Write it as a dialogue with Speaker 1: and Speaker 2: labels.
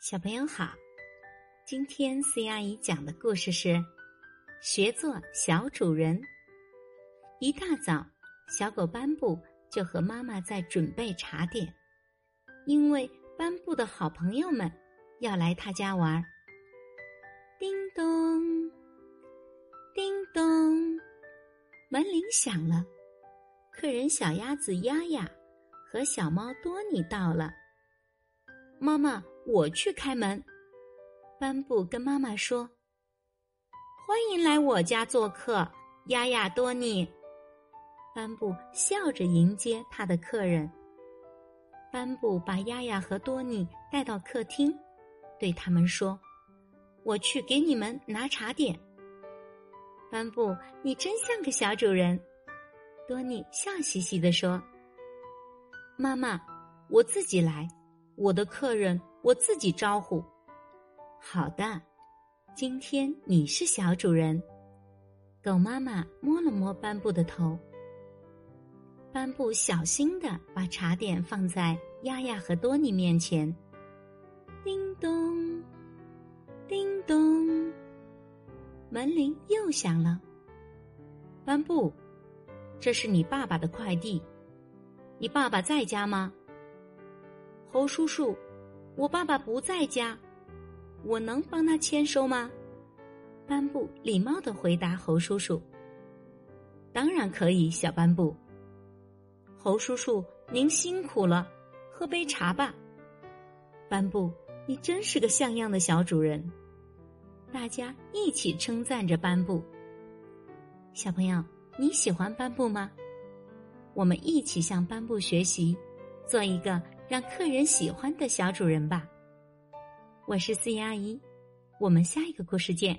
Speaker 1: 小朋友好，今天 C 阿姨讲的故事是学做小主人。一大早，小狗斑布就和妈妈在准备茶点，因为斑布的好朋友们要来他家玩。叮咚，叮咚，门铃响了，客人小鸭子丫丫和小猫多尼到了。妈妈。我去开门，班布跟妈妈说：“欢迎来我家做客，丫丫多尼。”班布笑着迎接他的客人。班布把丫丫和多尼带到客厅，对他们说：“我去给你们拿茶点。”班布，你真像个小主人。多尼笑嘻嘻地说：“妈妈，我自己来，我的客人。”我自己招呼。好的，今天你是小主人。狗妈妈摸了摸斑布的头。斑布小心的把茶点放在丫丫和多尼面前。叮咚，叮咚，门铃又响了。斑布，这是你爸爸的快递。你爸爸在家吗？猴叔叔。我爸爸不在家，我能帮他签收吗？斑布礼貌的回答猴叔叔：“当然可以，小斑布。”猴叔叔，您辛苦了，喝杯茶吧。斑布，你真是个像样的小主人。大家一起称赞着斑布。小朋友，你喜欢斑布吗？我们一起向斑布学习，做一个。让客人喜欢的小主人吧。我是四姨阿姨，我们下一个故事见。